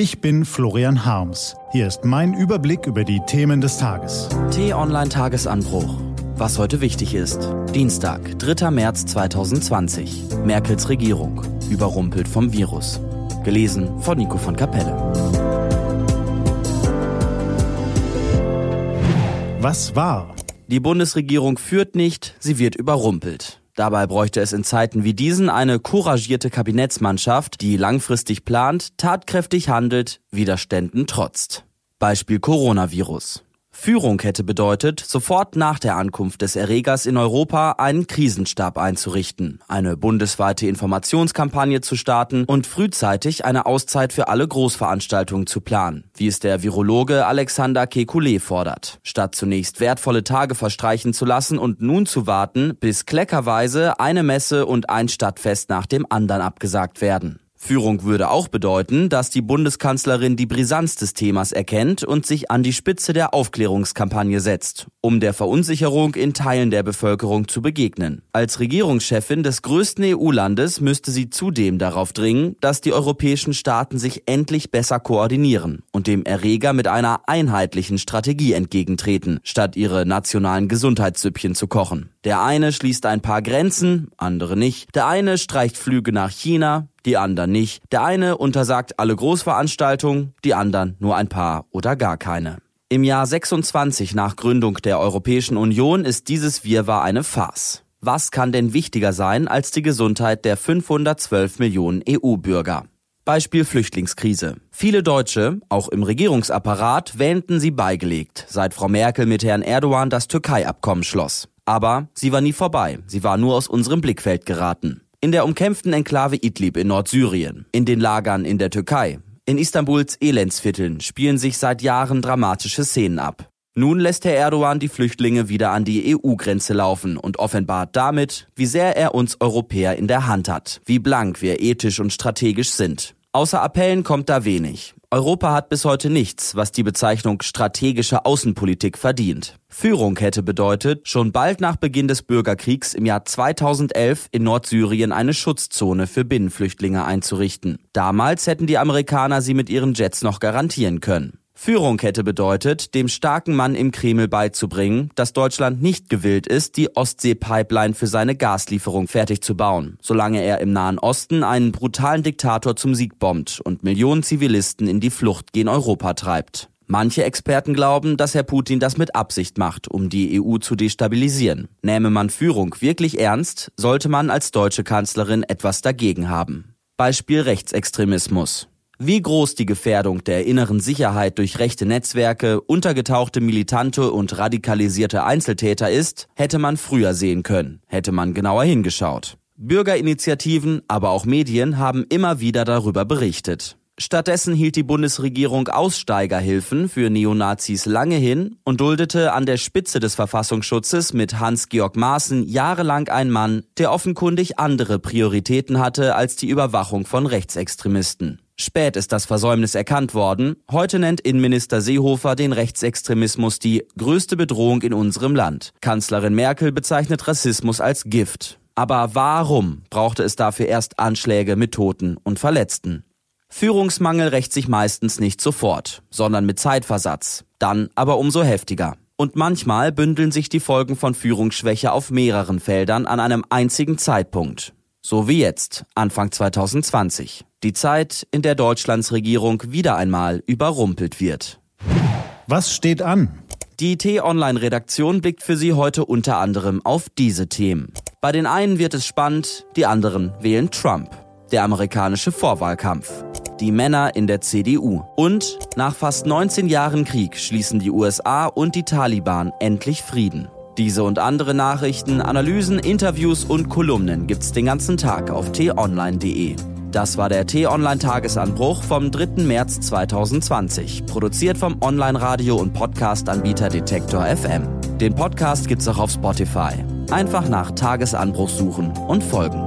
Ich bin Florian Harms. Hier ist mein Überblick über die Themen des Tages. T-Online Tagesanbruch. Was heute wichtig ist. Dienstag, 3. März 2020. Merkels Regierung. Überrumpelt vom Virus. Gelesen von Nico von Kapelle. Was war? Die Bundesregierung führt nicht, sie wird überrumpelt. Dabei bräuchte es in Zeiten wie diesen eine couragierte Kabinettsmannschaft, die langfristig plant, tatkräftig handelt, Widerständen trotzt. Beispiel Coronavirus. Führung hätte bedeutet, sofort nach der Ankunft des Erregers in Europa einen Krisenstab einzurichten, eine bundesweite Informationskampagne zu starten und frühzeitig eine Auszeit für alle Großveranstaltungen zu planen, wie es der Virologe Alexander Kekulé fordert, statt zunächst wertvolle Tage verstreichen zu lassen und nun zu warten, bis kleckerweise eine Messe und ein Stadtfest nach dem anderen abgesagt werden. Führung würde auch bedeuten, dass die Bundeskanzlerin die Brisanz des Themas erkennt und sich an die Spitze der Aufklärungskampagne setzt, um der Verunsicherung in Teilen der Bevölkerung zu begegnen. Als Regierungschefin des größten EU-Landes müsste sie zudem darauf dringen, dass die europäischen Staaten sich endlich besser koordinieren und dem Erreger mit einer einheitlichen Strategie entgegentreten, statt ihre nationalen Gesundheitssüppchen zu kochen. Der eine schließt ein paar Grenzen, andere nicht. Der eine streicht Flüge nach China, die anderen nicht. Der eine untersagt alle Großveranstaltungen, die anderen nur ein paar oder gar keine. Im Jahr 26 nach Gründung der Europäischen Union ist dieses Wirrwarr eine Farce. Was kann denn wichtiger sein als die Gesundheit der 512 Millionen EU-Bürger? Beispiel Flüchtlingskrise. Viele Deutsche, auch im Regierungsapparat, wähnten sie beigelegt, seit Frau Merkel mit Herrn Erdogan das Türkei-Abkommen schloss. Aber sie war nie vorbei, sie war nur aus unserem Blickfeld geraten. In der umkämpften Enklave Idlib in Nordsyrien, in den Lagern in der Türkei, in Istanbuls Elendsvierteln spielen sich seit Jahren dramatische Szenen ab. Nun lässt Herr Erdogan die Flüchtlinge wieder an die EU-Grenze laufen und offenbart damit, wie sehr er uns Europäer in der Hand hat, wie blank wir ethisch und strategisch sind. Außer Appellen kommt da wenig. Europa hat bis heute nichts, was die Bezeichnung strategische Außenpolitik verdient. Führung hätte bedeutet, schon bald nach Beginn des Bürgerkriegs im Jahr 2011 in Nordsyrien eine Schutzzone für Binnenflüchtlinge einzurichten. Damals hätten die Amerikaner sie mit ihren Jets noch garantieren können. Führung hätte bedeutet, dem starken Mann im Kreml beizubringen, dass Deutschland nicht gewillt ist, die Ostsee-Pipeline für seine Gaslieferung fertig zu bauen, solange er im Nahen Osten einen brutalen Diktator zum Sieg bombt und Millionen Zivilisten in die Flucht gen Europa treibt. Manche Experten glauben, dass Herr Putin das mit Absicht macht, um die EU zu destabilisieren. Nähme man Führung wirklich ernst, sollte man als deutsche Kanzlerin etwas dagegen haben. Beispiel Rechtsextremismus. Wie groß die Gefährdung der inneren Sicherheit durch rechte Netzwerke, untergetauchte Militante und radikalisierte Einzeltäter ist, hätte man früher sehen können, hätte man genauer hingeschaut. Bürgerinitiativen, aber auch Medien haben immer wieder darüber berichtet. Stattdessen hielt die Bundesregierung Aussteigerhilfen für Neonazis lange hin und duldete an der Spitze des Verfassungsschutzes mit Hans-Georg Maaßen jahrelang einen Mann, der offenkundig andere Prioritäten hatte als die Überwachung von Rechtsextremisten. Spät ist das Versäumnis erkannt worden. Heute nennt Innenminister Seehofer den Rechtsextremismus die größte Bedrohung in unserem Land. Kanzlerin Merkel bezeichnet Rassismus als Gift. Aber warum brauchte es dafür erst Anschläge mit Toten und Verletzten? Führungsmangel rächt sich meistens nicht sofort, sondern mit Zeitversatz. Dann aber umso heftiger. Und manchmal bündeln sich die Folgen von Führungsschwäche auf mehreren Feldern an einem einzigen Zeitpunkt. So wie jetzt, Anfang 2020. Die Zeit, in der Deutschlands Regierung wieder einmal überrumpelt wird. Was steht an? Die T-Online-Redaktion blickt für Sie heute unter anderem auf diese Themen. Bei den einen wird es spannend, die anderen wählen Trump. Der amerikanische Vorwahlkampf. Die Männer in der CDU. Und nach fast 19 Jahren Krieg schließen die USA und die Taliban endlich Frieden. Diese und andere Nachrichten, Analysen, Interviews und Kolumnen gibt's den ganzen Tag auf t-online.de. Das war der T-Online-Tagesanbruch vom 3. März 2020, produziert vom Online-Radio- und Podcast-Anbieter Detektor FM. Den Podcast gibt's auch auf Spotify. Einfach nach Tagesanbruch suchen und folgen.